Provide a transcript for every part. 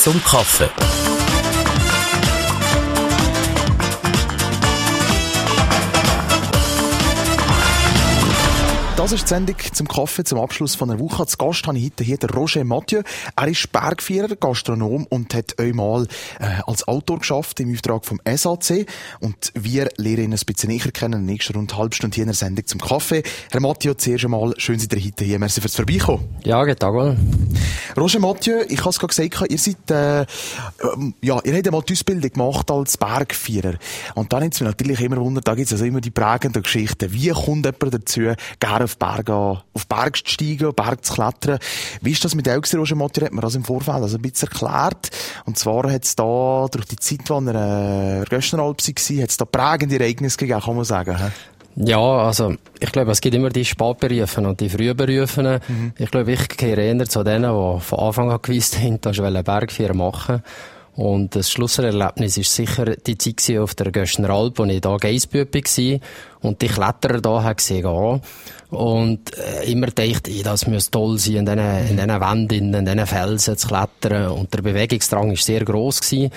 Zum Kaffee. Das ist die Sendung zum Kaffee zum Abschluss von der Woche. Zu Gast habe ich heute hier den Roger Mathieu. Er ist Bergvierer, Gastronom und hat einmal äh, als Autor geschafft im Auftrag vom SAC. Und wir lernen ihn ein bisschen näher kennen in der nächsten rund halbe Stunde hier in der Sendung zum Kaffee. Herr Mathieu, zuerst einmal schön, seid ihr heute hier. Merci fürs Vorbeikommen. Ja, geht auch. Roger Mathieu, ich habe es gerade gesagt, ihr seid, äh, ähm, ja, ihr habt einmal die Ausbildung gemacht als Bergvierer. Und dann ist es mich natürlich immer wundert, da gibt es also immer die prägenden Geschichten. Wie kommt jemand dazu, gerne auf Berg, auf Berg zu steigen, Berg zu klettern. Wie ist das mit Roger Motti? Hat mir das im Vorfeld also ein bisschen erklärt. Und zwar hat es da, durch die Zeit, als er äh, Göschneralp war, hat es da prägende Ereignisse gegeben, kann man sagen. He? Ja, also, ich glaube, es gibt immer die Spätberufen und die Frühberufen. Mhm. Ich glaube, ich gehöre eher zu denen, die von Anfang an gewusst haben, dass ich Bergführer machen und das Schlusserlebnis ist sicher die Zeit auf der Göschner Alp, wo ich da Geissbübe war und die Kletterer da gesehen Und äh, immer dachte ich, das müsste toll sein, in diesen, in diesen Wänden, in diesen Felsen zu klettern. Und der Bewegungsdrang war sehr gross. Gewesen.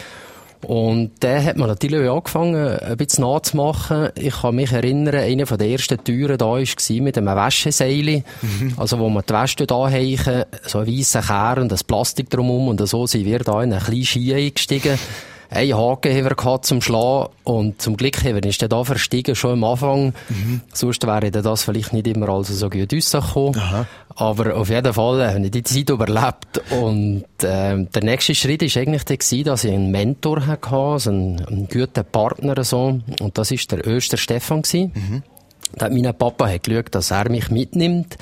Und dann hat man natürlich auch angefangen, ein bisschen nachzumachen. Ich kann mich erinnern, eine der ersten Türen da war mit einem Wäscheseil. Mhm. Also, wo man die Wäsche da heichen, so ein weisser Kern und das Plastik drumherum und so sind wir da in einen kleinen Ski eingestiegen einen Haken haben wir gehabt zum Schlagen und zum Glück haben wir der da verstiegen schon am Anfang. Mhm. Sonst wäre das vielleicht nicht immer also so gut rausgekommen. Aha. Aber auf jeden Fall habe ich die Zeit überlebt und äh, der nächste Schritt war eigentlich der, dass ich einen Mentor hatte, also einen, einen guten Partner so und das war der Öster Stefan Mhm. Da hat mein Papa hat geschaut, dass er mich mitnimmt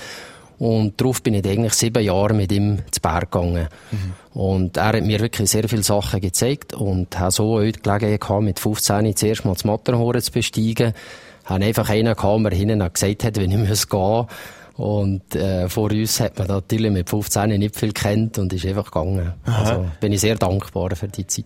und darauf bin ich eigentlich sieben Jahre mit ihm zu Berg gegangen. Mhm. Und er hat mir wirklich sehr viele Sachen gezeigt und hat so heute die Gelegenheit gehabt, mit 15 zuerst mal das Matterhorn zu besteigen. Hat einfach einen gehabt, der hinten gesagt hat, wenn ich muss gehen und äh, vor uns hat man natürlich mit 15 nicht viel kennt und ist einfach gegangen. Aha. Also bin ich sehr dankbar für die Zeit.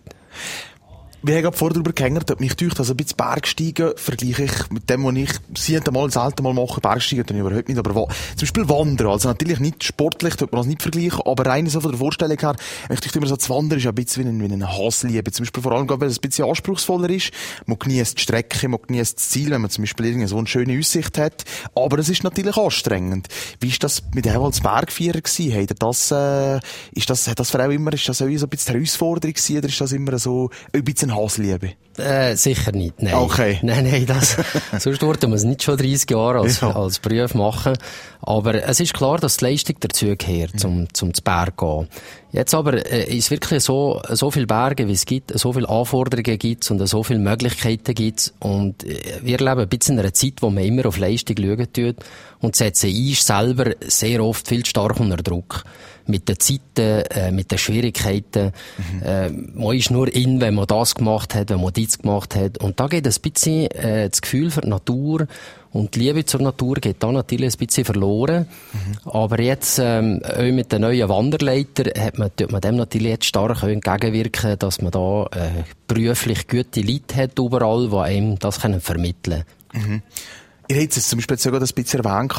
Wir haben gerade vorher darüber gehängt, ob mich durch, also ein bisschen Bergsteigen vergleiche ich mit dem, was ich sieben Mal, selten mal mache. Bergsteigen ich überhaupt nicht, aber zum Beispiel Wandern. Also natürlich nicht sportlich, tut man das nicht vergleichen, aber rein so von der Vorstellung her, ich dachte immer so, das Wandern ist ein bisschen wie ein, wie ein Hassliebe. Zum Beispiel vor allem, weil es ein bisschen anspruchsvoller ist. Man genießt die Strecke, man genießt das Ziel, wenn man zum Beispiel irgendwie so eine schöne Aussicht hat. Aber es ist natürlich anstrengend. Wie ist das mit dem als Bergvierer gewesen? Hat das, äh, ist das, hat das für immer, ist das auch so ein bisschen Herausforderung gewesen, oder ist das immer so ein bisschen Hassliebe? Äh, sicher nicht, nein. Okay. Nein, nein, das, sonst würde man es nicht schon 30 Jahre als, ja. als Beruf machen. Aber es ist klar, dass die Leistung dazu gehört, zum, zum zu Berg gehen. Jetzt aber äh, ist wirklich so, so viele Berge, wie es gibt, so viele Anforderungen gibt und so viele Möglichkeiten gibt. Und äh, wir leben ein bisschen in einer Zeit, wo man immer auf Leistung schauen tut und setzen ist selber sehr oft viel stark unter Druck mit den Zeiten, äh, mit den Schwierigkeiten. Mhm. Äh, man ist nur in, wenn man das gemacht hat, wenn man dies gemacht hat. Und da geht ein bisschen äh, das Gefühl für die Natur und die Liebe zur Natur geht da natürlich ein bisschen verloren. Mhm. Aber jetzt, ähm, auch mit den neuen Wanderleiter, hat man, tut man dem natürlich jetzt stark entgegenwirken, dass man da äh, beruflich gute Leute hat überall, die einem das können vermitteln können. Mhm. Ihr habt es zum Beispiel sogar ein bisschen erwähnt,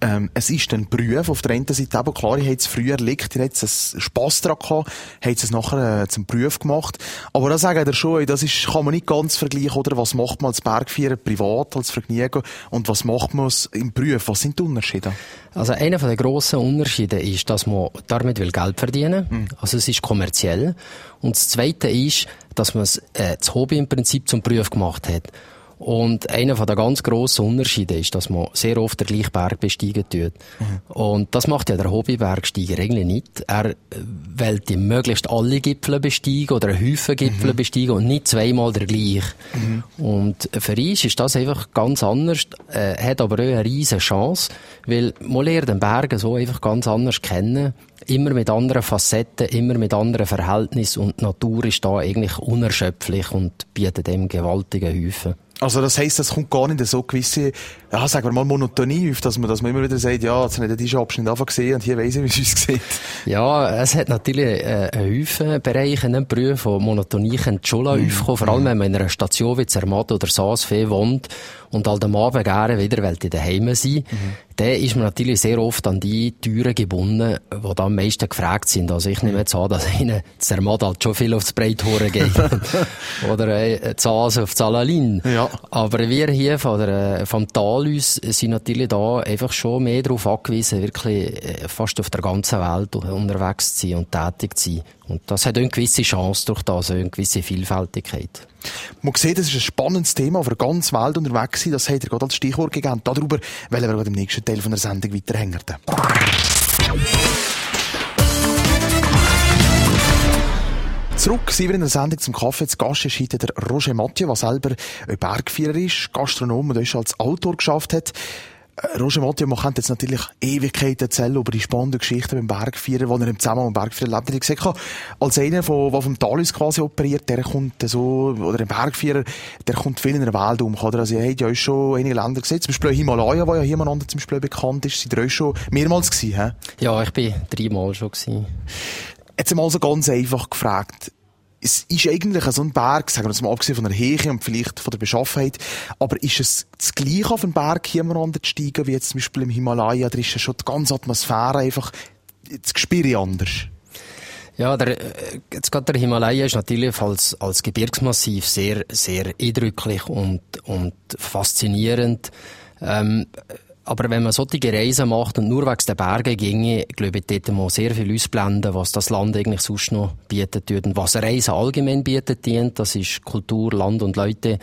ähm, es ist ein Beruf auf der einen Seite, aber klar, ihr habt es früher erlebt, ihr habt es Spass daran gehabt, habt es nachher äh, zum Beruf gemacht. Aber da sagt ihr schon, das ist, kann man nicht ganz vergleichen, oder? Was macht man als Bergvierer privat, als Vergnügen, und was macht man im Beruf? Was sind die Unterschiede? Also einer der grossen Unterschiede ist, dass man damit will Geld verdienen will. Mhm. Also es ist kommerziell. Und das Zweite ist, dass man äh, das Hobby im Prinzip zum Beruf gemacht hat. Und einer von der ganz grossen Unterschiede ist, dass man sehr oft den gleichen Berg besteigen tut. Mhm. Und das macht ja der Hobbybergsteiger eigentlich nicht. Er will die möglichst alle Gipfel besteigen oder einen Haufen Gipfel mhm. besteigen und nicht zweimal der gleiche. Mhm. Und für ihn ist das einfach ganz anders, äh, hat aber auch eine riesige Chance, weil man lernt den Berg so einfach ganz anders kennen immer mit anderen Facetten, immer mit anderen Verhältnissen und die Natur ist da eigentlich unerschöpflich und bietet dem gewaltige Häufen. Also das heisst, es kommt gar nicht so gewisse, ja, sagen wir mal Monotonie auf, dass man, dass man immer wieder sagt, ja, jetzt habe ich diesen Abschnitt einfach gesehen und hier weiss ich, wie es uns sieht. Ja, es hat natürlich äh, einen Haufen Bereiche in einem Beruf, wo Monotonie kann schon mhm. aufkommen, vor allem wenn man in einer Station wie Zermatt oder Saasfee wohnt und halt am Abend gerne wieder, weil die daheim sind. Mhm dann ist man natürlich sehr oft an die Türen gebunden, die da am meisten gefragt sind. Also ich nehme jetzt an, dass ihnen der Modal schon viel aufs Breithore geht. Oder äh, Zase auf Zalalin. Ja. Aber wir hier von der, vom Talus sind natürlich da einfach schon mehr darauf angewiesen, wirklich äh, fast auf der ganzen Welt unterwegs zu sein und tätig zu sein. Und das hat eine gewisse Chance durch das, eine gewisse Vielfältigkeit. Man sieht, das ist ein spannendes Thema, auf der ganzen Welt unterwegs sein. Das hat er gerade als Stichwort gegeben. Darüber wollen wir gerade im nächsten Teil von der Sendung weiterhängen. Zurück sind wir in der Sendung zum Kaffee. Zu Gast ist heute der Roger Mathieu, der selber ein Bergführer ist, Gastronom und schon als Autor geschafft hat. Roger Mathieu, man könnte jetzt natürlich Ewigkeiten erzählen über die spannenden Geschichten beim Bergführer, wo er im Zusammenhang mit dem Bergführer lebt. Ich gesagt, als einer, der vom Talus quasi operiert, der kommt so, oder ein Bergführer, der kommt viel in der Welt um, oder? Also, ihr habt ja schon einige Länder gesehen, zum Beispiel Himalaya, wo ja hier miteinander zum Beispiel bekannt ist, seid ihr euch schon mehrmals gewesen, hä? Ja, ich bin dreimal schon gewesen. Jetzt mal so ganz einfach gefragt, es ist eigentlich so ein Berg, sagen wir mal abgesehen von der Höhe und vielleicht von der Beschaffenheit, aber ist es das Gleiche auf den Berg hier zu steigen, wie jetzt zum Beispiel im Himalaya, da ist ja schon die ganze Atmosphäre einfach, das Gespür anders? Ja, der, äh, jetzt gerade der Himalaya ist natürlich als, als Gebirgsmassiv sehr, sehr eindrücklich und, und faszinierend. Ähm, aber wenn man solche Reisen macht und nur wegen der Berge ginge, glaube ich, dort mal sehr viel ausblenden, was das Land eigentlich sonst noch bietet und was Reisen allgemein bietet dient. Das ist Kultur, Land und Leute.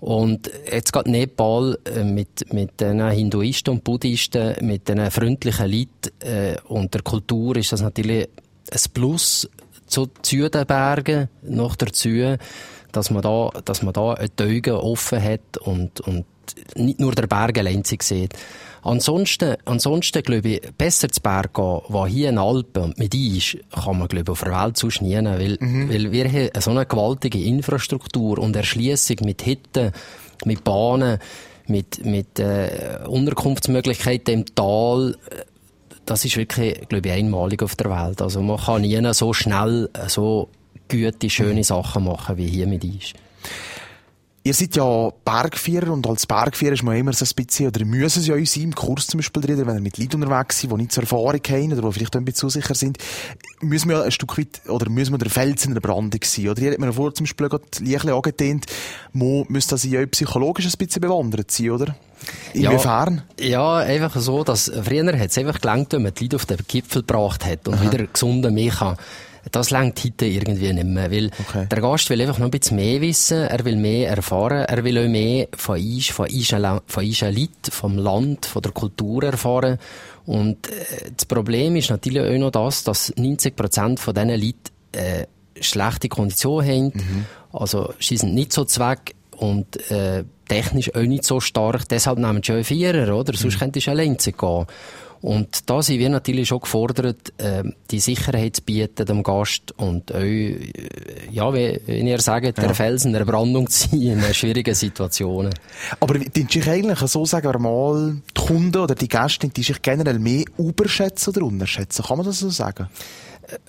Und jetzt geht Nepal äh, mit, mit den Hinduisten und Buddhisten, mit den freundlichen Leuten äh, und der Kultur ist das natürlich ein Plus zu Südenbergen noch dazu, dass man da, dass man da die Augen offen hat und, und nicht nur der Berg allein sieht. Ansonsten, ansonsten, glaube ich, besser zu Berg gehen, wo hier in Alpen und mit ist, kann man, glaube ich, auf der Welt sonst nie weil, mhm. weil wir haben so eine gewaltige Infrastruktur und Erschließung mit Hitten, mit Bahnen, mit, mit äh, Unterkunftsmöglichkeiten im Tal, das ist wirklich, glaube ich, einmalig auf der Welt. Also man kann nie so schnell so gute, schöne mhm. Sachen machen, wie hier mit ist. Ihr seid ja Bergführer und als Bergführer ist man immer so ein bisschen, oder müssen sie ja in seinem Kurs zum Beispiel drin, wenn ihr mit Leuten unterwegs sind, die nicht zur Erfahrung haben oder die vielleicht ein bisschen zu sicher sind, müssen wir ja ein Stück weit, oder müssen wir der Fels in der Brandung sein, oder? Ihr habt mir vor zum Beispiel gerade Liechle angedehnt, man müsste also ja psychologisch ein bisschen bewandert sein, oder? Inwiefern? Ja, ja, einfach so, dass früher hat es einfach gelangt, wenn man die Leute auf den Gipfel gebracht hat und Aha. wieder gesunden Milch das längt heute irgendwie nicht mehr, weil okay. der Gast will einfach noch ein bisschen mehr wissen, er will mehr erfahren, er will auch mehr von uns, von unseren, von unseren Leuten, vom Land, von der Kultur erfahren. Und äh, das Problem ist natürlich auch noch das, dass 90 Prozent von diesen Leuten äh, schlechte Konditionen haben, mhm. also sie sind nicht so zweck und äh, technisch auch nicht so stark, deshalb nehmen sie auch Vierer, oder? Mhm. Sonst könntest du allein gehen. Und da sind wir natürlich schon gefordert, äh, die Sicherheit zu bieten dem Gast und euch, ja, wie, wie ihr sagt, ja. der Felsen der Brandung zu sein in schwierigen Situationen. Aber die sich eigentlich so sagen wir mal, die Kunden oder die Gäste, die sich generell mehr überschätzen oder unterschätzen? Kann man das so sagen?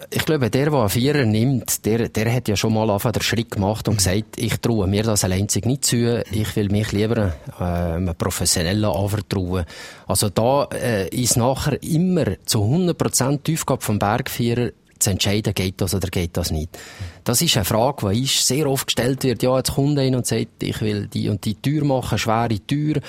Ich glaube, der, der einen Vierer nimmt, der, der hat ja schon mal einfach den Schritt gemacht und gesagt, ich traue mir das allein nicht zu, ich will mich lieber äh, einem Professionellen anvertrauen. Also da äh, ist nachher immer zu 100% die Aufgabe vom Bergvierer zu entscheiden, geht das oder geht das nicht. Das ist eine Frage, die ist sehr oft gestellt wird. Ja, jetzt kommt einer und sagt, ich will die und die Tür machen, schwere Tür.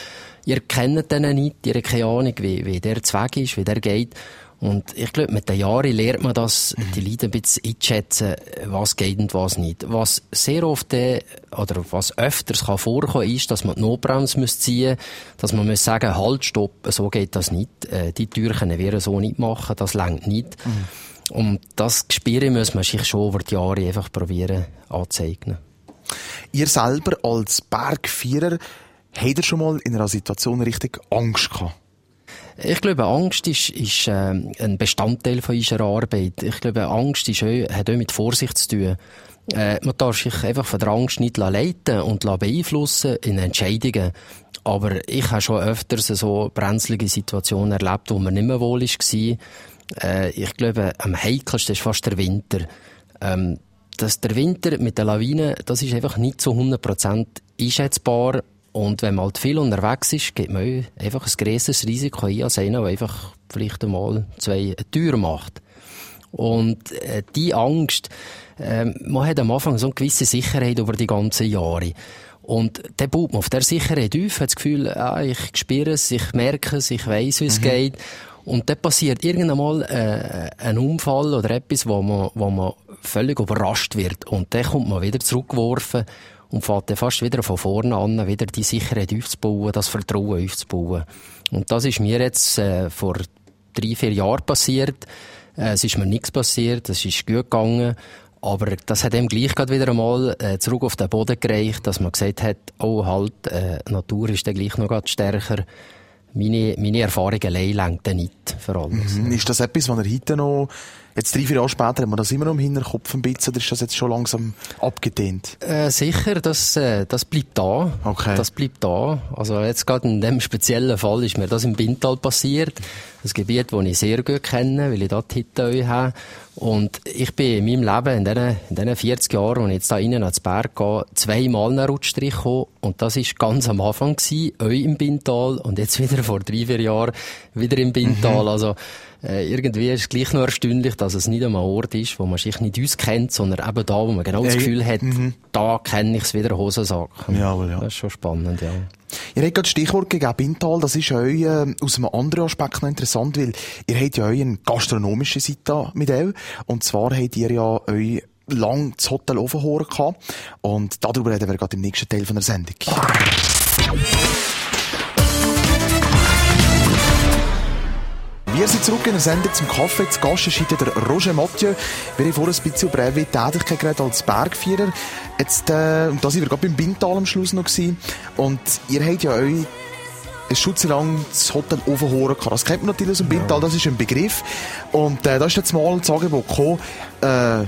Ihr kennt den nicht, ihr habt keine Ahnung, wie, wie der Zweck ist, wie der geht. Und ich glaube, mit den Jahren lernt man das, mhm. die Leute ein bisschen einschätzen, was geht und was nicht. Was sehr oft, äh, oder was öfters kann vorkommen, ist, dass man die Notbremse ziehen muss, dass man muss sagen, halt, stopp, so geht das nicht. Äh, die Tür können wir so nicht machen, das längt nicht. Mhm. Und das Gespür muss man sich schon über die Jahre einfach probieren anzeigen. Ihr selber als Bergvierer, habt ihr schon mal in einer Situation richtig Angst gehabt? Ich glaube, Angst ist, ist äh, ein Bestandteil von unserer Arbeit. Ich glaube, Angst ist auch, hat auch mit Vorsicht zu tun. Äh, man darf sich einfach von der Angst nicht leiten und beeinflussen in Entscheidungen. Aber ich habe schon öfters so brenzlige Situationen erlebt, wo man nicht mehr wohl war. Äh, ich glaube, am heikelsten ist fast der Winter. Ähm, dass der Winter mit der Lawine, das ist einfach nicht zu 100% einschätzbar Und wenn man halt viel unterwegs ist, geht man einfach ein größeres Risiko ein als einer, der einfach vielleicht einmal zwei Türen macht. Und äh, die Angst, äh, man hat am Anfang so eine gewisse Sicherheit über die ganzen Jahre. Und dann baut man auf der Sicherheit auf, hat das Gefühl, ah, ich spüre es, ich merke es, ich weiß, wie es mhm. geht. Und dann passiert irgendwann mal äh, ein Unfall oder etwas, wo man, wo man völlig überrascht wird. Und dann kommt man wieder zurückgeworfen und fährt dann fast wieder von vorne an, wieder die Sicherheit aufzubauen, das Vertrauen aufzubauen. Und das ist mir jetzt äh, vor drei, vier Jahren passiert. Äh, es ist mir nichts passiert, es ist gut gegangen. Aber das hat ihm gleich wieder einmal äh, zurück auf den Boden gereicht, dass man gesagt hat, oh halt, äh, Natur ist dann gleich noch stärker meine, meine Erfahrungen allein lenken nicht für alles. Mhm. Ist das etwas, was er heute noch, jetzt drei, vier Jahre später, hat man das immer noch im Hinterkopf ein bisschen, oder ist das jetzt schon langsam abgedehnt? Äh, sicher, das, äh, das bleibt da. Okay. Das bleibt da. Also jetzt gerade in dem speziellen Fall ist mir das im Bintal passiert. Das Gebiet, das ich sehr gut kenne, weil ich dort Hitte habe. Und ich bin in meinem Leben, in diesen, in diesen 40 Jahren, als ich jetzt da innen ans Berg gehe, zweimal einen Rutschstrich gekommen. Und das war ganz am Anfang gewesen, euch im Bintal und jetzt wieder vor drei, vier Jahren wieder im Bintal. Mhm. Also, äh, irgendwie ist es gleich noch erstaunlich, dass es nicht einmal ein Ort ist, wo man sich nicht uns kennt, sondern eben da, wo man genau das Gefühl hat, mhm. da kenne ich es wieder Hosensack. Ja, ja. Das ist schon spannend, ja. Ihr habt gerade Stichwort gegeben, Bintal, das ist euch äh, aus einem anderen Aspekt noch interessant, weil ihr habt ja euch eine gastronomische Seite mit euch. Und zwar habt ihr ja euch lang das Hotel Ofenhoren gehabt. Und darüber reden wir gerade im nächsten Teil von der Sendung. Wir sind zurück in der Sendung zum Kaffee. Zu Gast ist heute der Roger Mathieu. Wir haben vorhin ein bisschen über eure Tätigkeit geredet als Bergführer. Jetzt, äh, und da sind wir gerade beim Bintal am Schluss noch gewesen. Und ihr habt ja euch ein schutzelang das Hotel Ofenhoren gehabt. Das kennt man natürlich aus dem Bintal, das ist ein Begriff. Und äh, da ist jetzt mal das Angebot gekommen, äh,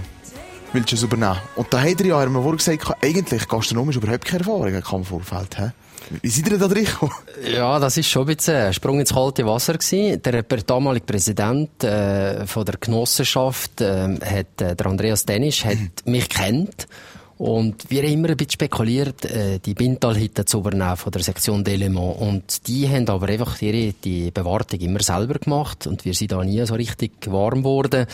willst du es übernehmen? Und da hat er ja, haben wir vorhin gesagt, eigentlich gastronomisch überhaupt keine Erfahrung im Vorfeld. He? Wie seid ihr da drin Ja, das ist schon ein bisschen ein Sprung ins kalte Wasser gewesen. Der, der damalige Präsident äh, von der Genossenschaft, äh, hat, äh, der Andreas Denisch, hat mhm. mich kennt. Und wir haben immer ein bisschen spekuliert, äh, die Bintal-Hütte zu übernehmen von der Sektion Delemont. Und die haben aber einfach ihre, die Bewartung immer selber gemacht. Und wir sind da nie so richtig warm geworden.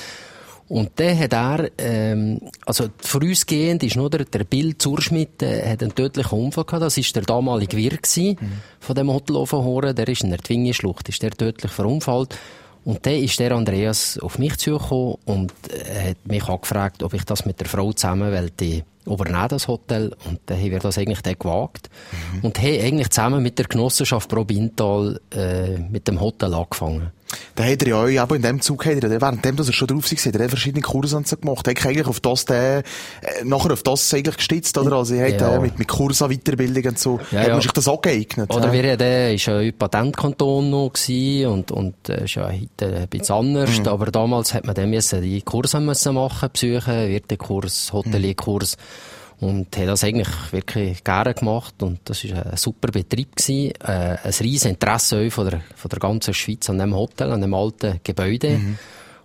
Und dann hat er, ähm, also vorausgehend ist nur der, der Bill Zurschmidt, äh, hat einen tödlichen Unfall gehabt. Das ist der damalige Wirt mhm. von dem Hotel Offenhoren. Der ist in der Twingi-Schlucht, ist der tödlich verunfallt. Und dann ist der Andreas auf mich zugekommen und äh, hat mich angefragt, ob ich das mit der Frau zusammen wollte übernehmen, das Hotel. Und dann haben wir das eigentlich dann gewagt. Mhm. Und haben eigentlich zusammen mit der Genossenschaft Pro Bintal äh, mit dem Hotel angefangen. Da hat er ja euch aber in dem Zug, hat er, während dem, dass er schon drauf war, hat er verschiedene Kurse gemacht. Hat eigentlich auf das, der, äh, nachher auf das eigentlich gestützt, oder? Also, er hat ja. mit, mit Kursen, Weiterbildung und so, ja, hat man ja. sich das auch geeignet. Oder wir hatten, äh, ist ja ein Patentkanton noch gewesen und, und, äh, ist ja heute ein bisschen anders. Mhm. Aber damals hat man dann müssen die Kurse müssen machen, besuchen, Wirtekurs, Hotelierkurs. Mhm und hat das eigentlich wirklich gerne gemacht. Und das war ein super Betrieb gewesen, äh, ein riesen Interesse von der, von der ganzen Schweiz an dem Hotel, an dem alten Gebäude. Mhm.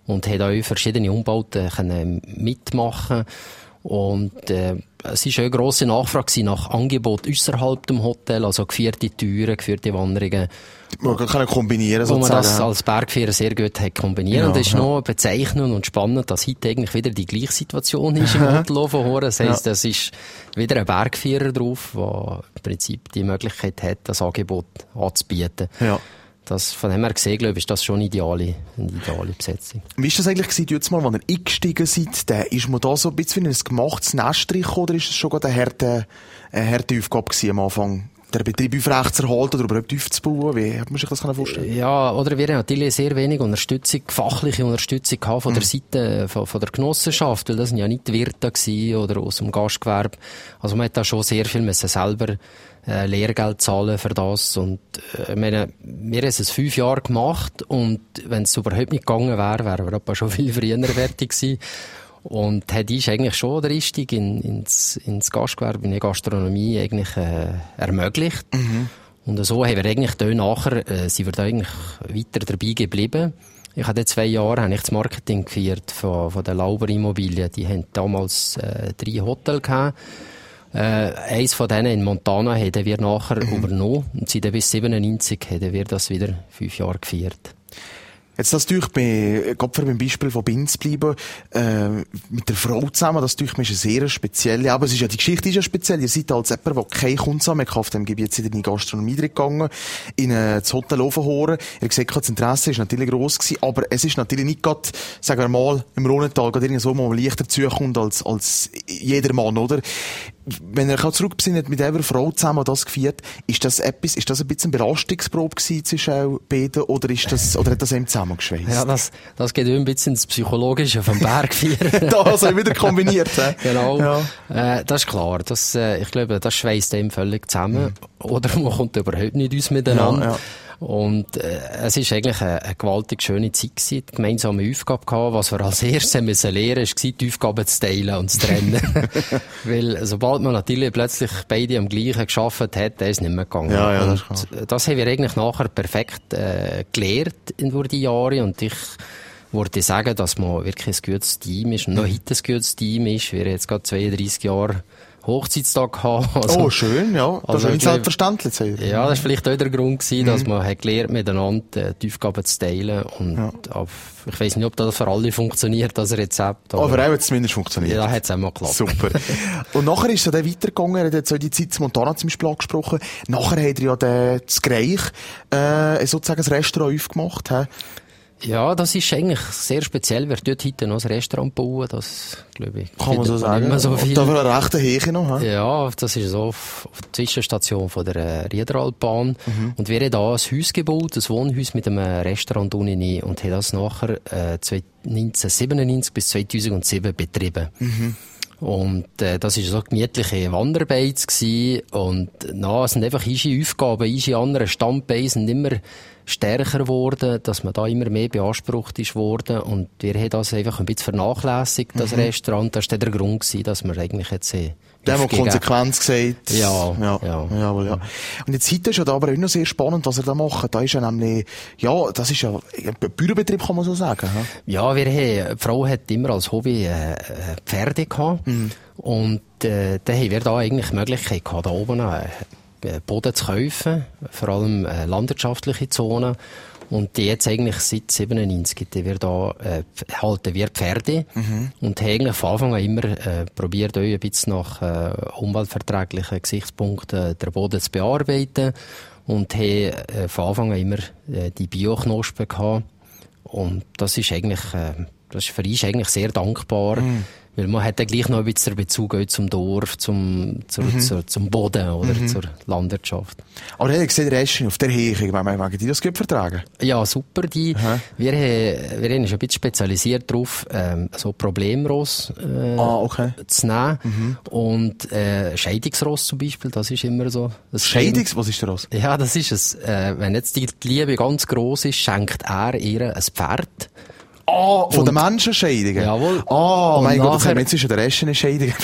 und hat auch verschiedene Umbauten können mitmachen und äh, es war eine grosse Nachfrage nach Angebot außerhalb dem Hotel, also geführte Türen, geführte Wanderungen. Man kann kombinieren Wo man das als Bergführer sehr gut hat kombinieren. Ja, und das ist ja. noch bezeichnend und spannend, dass heute eigentlich wieder die gleiche Situation ist im Hotel Horen. Das heisst, ja. es ist wieder ein Bergführer drauf, der im Prinzip die Möglichkeit hat, das Angebot anzubieten. Ja. Das, von dem her gesehen, glaube ich, ist das schon eine ideale, eine ideale Besetzung. Wie ist das eigentlich gewesen, jetzt mal, als ihr eingestiegen seid, da, ist man da so ein bisschen wie ein gemachtes Nest oder ist es schon eine harte, eine harte Aufgabe gewesen am Anfang? der Betrieb aufrecht zu erhalten oder überhaupt aufzubauen? Wie hat man sich das vorstellen Ja, oder wir haben natürlich sehr wenig Unterstützung, fachliche Unterstützung gehabt von mhm. der Seite von, von, der Genossenschaft, weil das sind ja nicht die Wirte gewesen oder aus dem Gastgewerbe. Also man hat da schon sehr viel müssen selber äh, Lehrgeld zahlen für das. Und äh, meine, wir haben es fünf Jahre gemacht und wenn es überhaupt nicht gegangen wäre, wären wir aber schon viel früher fertig gewesen. Und hat ist eigentlich schon der Einstieg in, ins, ins Gastgewerbe, in die Gastronomie eigentlich äh, ermöglicht. Mhm. Und so haben wir eigentlich da nachher, äh, sind wir da eigentlich weiter dabei geblieben. Ich hatte zwei Jahre habe ich das Marketing geführt von, von der Lauber Immobilien. Die haben damals äh, drei Hotels gehabt. Äh, eins von denen in Montana haben wir nachher übernommen und seit bis 97 haben wir das wieder fünf Jahre gefeiert. Jetzt das durch bei, Gott beim Beispiel von Binz bleiben, äh, mit der Frau zusammen, das durch mich ist eine sehr spezielle, aber es ist ja, die Geschichte ist ja speziell. Ihr seid als jemand, der keine Kunden mehr auf dem Gebiet, seid in die Gastronomie gegangen, in äh, das Hotel Ofenhoren. Ihr gesagt, das Interesse ist natürlich gross gewesen, aber es ist natürlich nicht gerade, sagen wir mal, im Ronental gerade irgendwie so, wo man leichter zukommt als, als jeder Mann, oder? Wenn ihr euch zurückbesinnt mit einer Frau zusammen das gefeiert, ist das etwas, ist das ein bisschen Belastungsprobe gewesen zwischen beiden oder ist das, oder hat das eben zusammengeschweißt? Ja, das, das geht ein bisschen ins Psychologische vom Bergfeiern. das haben wir wieder kombiniert, he? Genau. Ja. Äh, das ist klar. Das, äh, ich glaube, das schweißt dem völlig zusammen. Mhm. Oder man kommt überhaupt nicht aus miteinander. Ja, ja. Und äh, es ist eigentlich eine, eine gewaltig schöne Zeit gewesen, die gemeinsame Aufgabe gehabt. Was wir als erstes müssen lernen mussten, war, die Aufgaben zu teilen und zu trennen. Weil sobald man natürlich plötzlich beide am gleichen geschafft hat, ist es nicht mehr gegangen. Ja, ja, das, das haben wir eigentlich nachher perfekt äh, gelernt in die Jahre und ich würde sagen, dass man wirklich ein gutes Team ist und noch heute ein gutes Team ist. Wir haben jetzt gerade 32 Jahre Hochzeitstag haben. Also, oh, schön, ja. Das also, ist nicht selbstverständlich. Ja, das war vielleicht auch der Grund gewesen, dass mhm. man hat gelernt, miteeinander äh, die Aufgaben zu teilen. Und ja. auf, ich weiß nicht, ob das für alle funktioniert, das Rezept. Aber, aber auch hat es zumindest funktioniert. Ja, hat es einmal geklappt. Super. und nachher ist es dann weitergegangen, er hat jetzt auch die Zeit zu Montana zum Beispiel angesprochen. Nachher hat er ja den, das Greich, äh, sozusagen das Restaurant aufgemacht. He? Ja, das ist eigentlich sehr speziell. Wer dort heute noch ein Restaurant bauen, das, glaube ich, kann man so sagen. Nicht so viel. Da war eine rechte Heche noch, he? Ja, das ist so auf, auf der Zwischenstation von der äh, Riederalbahn. Mhm. Und wir haben da ein Haus gebaut, ein Wohnhaus mit einem Restaurant unten und haben das nachher, äh, 1997 bis 2007 betrieben. Mhm. Und äh, das war so gemütliche Wanderbeiz gewesen. Und na, es sind einfach unsere Aufgaben, unsere anderen Standbeine sind immer stärker geworden, dass man da immer mehr beansprucht ist worden und wir haben das einfach ein bisschen vernachlässigt, das mhm. Restaurant. Das war der Grund gewesen, dass wir eigentlich jetzt sehen. Der, der Konsequenz gesagt. Ja, ja, ja. Jawohl, ja. Und jetzt heute ist ja da aber auch noch sehr spannend, was er da macht. Da ist ja nämlich, ja, das ist ja ein Bürobetrieb, kann man so sagen. Ja, wir haben, die Frau hat immer als Hobby äh, Pferde gehabt. Mhm. Und äh, da haben wir da eigentlich die Möglichkeit gehabt, da oben äh, Boden zu kaufen, vor allem äh, landwirtschaftliche Zonen. Und die jetzt eigentlich seit 97 wir da, äh, halten wir Pferde mhm. und haben eigentlich von Anfang an immer äh, probiert, euch ein bisschen nach äh, umweltverträglichen Gesichtspunkten der Boden zu bearbeiten und haben äh, von Anfang an immer äh, die Bioknospen gehabt. Und das ist eigentlich, äh, das ist für uns eigentlich sehr dankbar, mhm. Weil man hat ja gleich noch ein bisschen Bezug zum Dorf, zum, zur, mhm. zur, zum Boden oder mhm. zur Landwirtschaft. Aber ihr seht Reschen auf der Hechung, wenn man die das gut vertragen? Ja, super. Die, wir, haben, wir haben uns ein bisschen spezialisiert darauf, ähm, so Problemross äh, ah, okay. zu nehmen. Mhm. Und äh, Scheidungsross zum Beispiel, das ist immer so. Scheidungs... Was ist der Ross? Ja, das ist es. Äh, wenn jetzt die Liebe ganz groß ist, schenkt er ihr ein Pferd. Oh, von den Menschenscheidungen? Jawohl. Oh, mein Gott, das haben wir jetzt zwischen den Resten Scheidungen.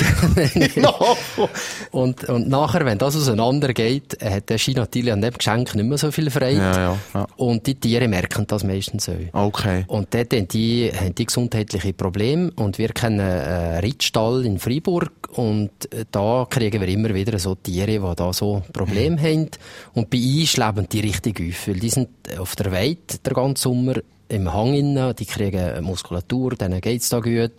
no. und, und nachher, wenn das auseinandergeht, hat der Ski natürlich an dem Geschenk nicht mehr so viel Freude. Ja, ja, ja. Und die Tiere merken das meistens auch. Okay. Und dort haben die, haben die gesundheitliche Probleme. Und wir kennen einen Rittstall in Freiburg. Und da kriegen wir immer wieder so Tiere, die da so Probleme mhm. haben. Und bei uns leben die richtig auf. Weil die sind auf der Weide der ganzen Sommer im Hang innen, die kriegen Muskulatur, denen geht's da gut.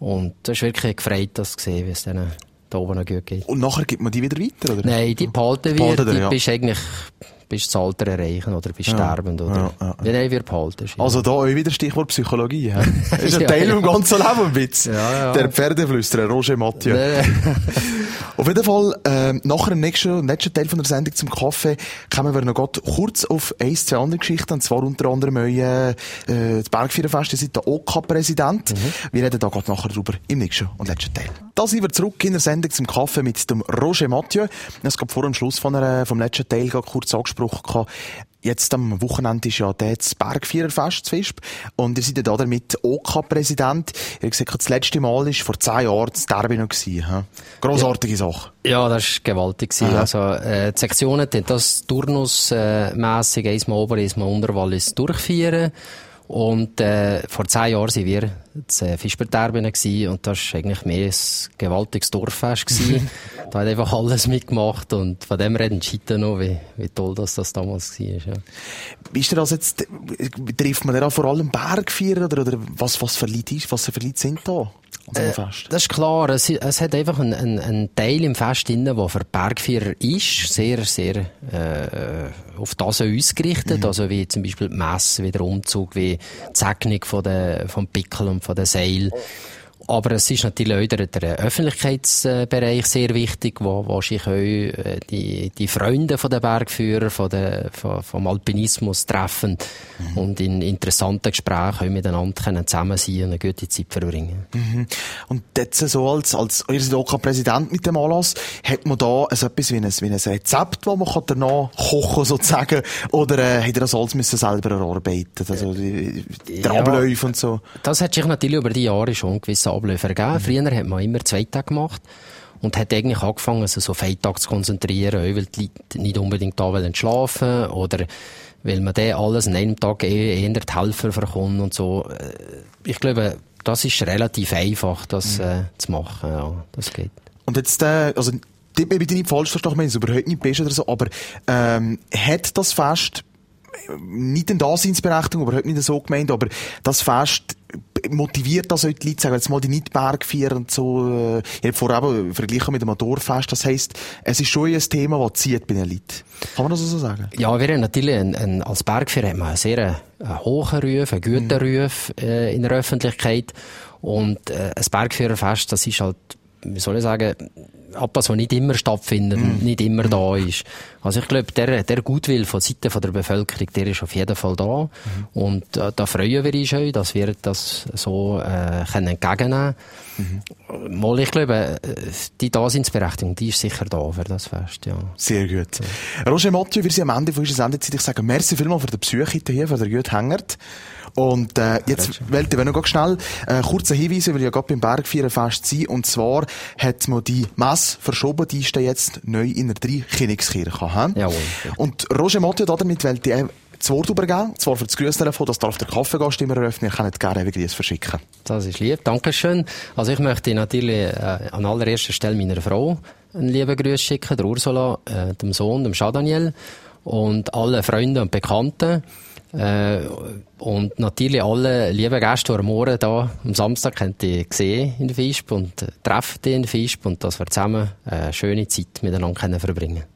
Und das ist wirklich gefreut, das zu sehen, wie es denen da oben gut geht. Und nachher gibt man die wieder weiter, oder? Nein, die behalten wir, die ja. bist eigentlich bis das Alter erreichen oder bis ja, sterbend oder ja, ja, ja. wie wir behalten. Also da wieder Stichwort Psychologie. Das ist ein Teil vom ganzen Leben ein bisschen. Ja, Der Pferdeflüsterer, Roger Mathieu. Auf jeden Fall, äh, nachher im nächsten, nächsten Teil von der Sendung zum Kaffee kommen wir noch kurz auf ein, zwei andere Geschichten, und zwar unter anderem euer, äh, das Bergviererfest, ihr seid der OK-Präsident. Mhm. Wir reden da gerade nachher drüber im nächsten und letzten Teil. Da sind wir zurück in der Sendung zum Kaffee mit dem Roger Mathieu. Es gab vor dem Schluss von einer, vom letzten Teil kurz angesprochen gehabt. Jetzt am Wochenende ist ja das Bergviererfest zu Visp. Und ihr seid ja da damit OK-Präsident. Ihr gesagt, das letzte Mal war vor zehn Jahren das Derby noch gewesen. Grossartige ja. Sache. Ja, das war gewaltig. Aha. Also, äh, die Sektionen haben das turnusmässig, äh, einmal ober, einmal unter Wallis durchführen. Und äh, vor zehn Jahren waren wir das äh, Fischberterben und das war eigentlich mehr ein gewaltiges Dorffest. Da hat einfach alles mitgemacht und von dem reden Schieten noch, wie, wie toll das, das damals war. Ja. Ist das jetzt, trifft man da vor allem Bergvierer oder, oder was, was für Leute ist, was für Leute sind da? Äh, das ist klar. Es, es hat einfach einen, einen, einen Teil im Fest drin, der für Bergvierer ist, sehr, sehr äh, auf das ausgerichtet. Mhm. Also wie zum Beispiel die Messe, wie der Umzug, wie die Segnung von der, vom Pickel und von der Seil. Aber es ist natürlich auch der, Öffentlichkeitsbereich sehr wichtig, wo, wo sich auch äh, die, die Freunde von den Bergführern, von der, von, vom Alpinismus treffen mhm. und in interessanten Gesprächen miteinander können zusammen sein und eine gute Zeit verbringen. Mhm. Und jetzt so als, als, ihr seid auch Präsident mit dem Anlass, hat man da also etwas wie ein, wie ein Rezept, das man danach kochen sozusagen, oder äh, hat ihr das alles müssen selber erarbeiten, also die, die ja, Abläufe und so? Das hat sich natürlich über die Jahre schon gewiss Abläufe ergeben. Mhm. Früher hat man immer zwei Tage gemacht und hat eigentlich angefangen, sich so Feiertag zu konzentrieren, weil die Leute nicht unbedingt da wollen schlafen oder weil man dann alles an einem Tag eh, eher die Helfer verkommt und so. Äh, ich glaube, das ist relativ einfach, das mhm. äh, zu machen. Ja, das geht. Und jetzt, äh, also, bitte nicht falsch verstehen, ich meine es überhaupt nicht best oder so, aber ähm, hat das Fest nicht eine Daseinsberechtigung, aber heute nicht so gemeint, aber das Fest motiviert das auch die Leute, sagen jetzt mal die Nicht-Bergvierer und so, äh, ich habe vorher eben verglichen mit dem Motorfest, das heisst, es ist schon ein Thema, das zieht bei den Leuten. Kann man das so sagen? Ja, wir haben natürlich ein, ein, als Bergvierer haben wir einen sehr einen äh, hohen Ruf, einen guten mhm. Ruf äh, in der Öffentlichkeit und äh, ein Bergführerfest, das ist halt, wie soll ich sagen, etwas, was nicht immer stattfindet, mm. nicht immer mm. da ist. Also ich glaube, der, der Gutwill von Seiten der Bevölkerung, der ist auf jeden Fall da. Mm. Und äh, da freuen wir uns schon, dass wir das so äh, können entgegennehmen können. Mm. Mal, ich glaube, äh, die Daseinsberechtigung, die ist sicher da für das Fest, ja. Sehr gut. Ja. Roger Mathieu, wir sind am Ende von unserer Sendezeit. Ich sage merci vielmals für den Besuch hier, für den guten Hängert. Und äh, jetzt wollte ich noch schnell äh, kurze Hinweise, weil ich ja gerade beim Bergvierenfest sein. Und zwar hat man die Messe verschoben, die ist jetzt neu in der Dreikönigskirche. Jawohl. Und Roger Motti damit wollte ich das Wort übergeben, zwar für das Grüßtelefon, das darf der Kaffeegast immer eröffnen, ich kann nicht gerne Grüße verschicken. Das ist lieb, Dankeschön. Also ich möchte natürlich äh, an allererster Stelle meiner Frau einen lieben Grüß schicken, der Ursula, äh, dem Sohn, dem Jean-Daniel und alle Freunde und Bekannten. Äh, und natürlich alle lieben Gäste, die am Morgen da am Samstag könnt ihr sehen in Fisp und äh, treffen in Fisp und dass wir zusammen eine schöne Zeit miteinander verbringen können.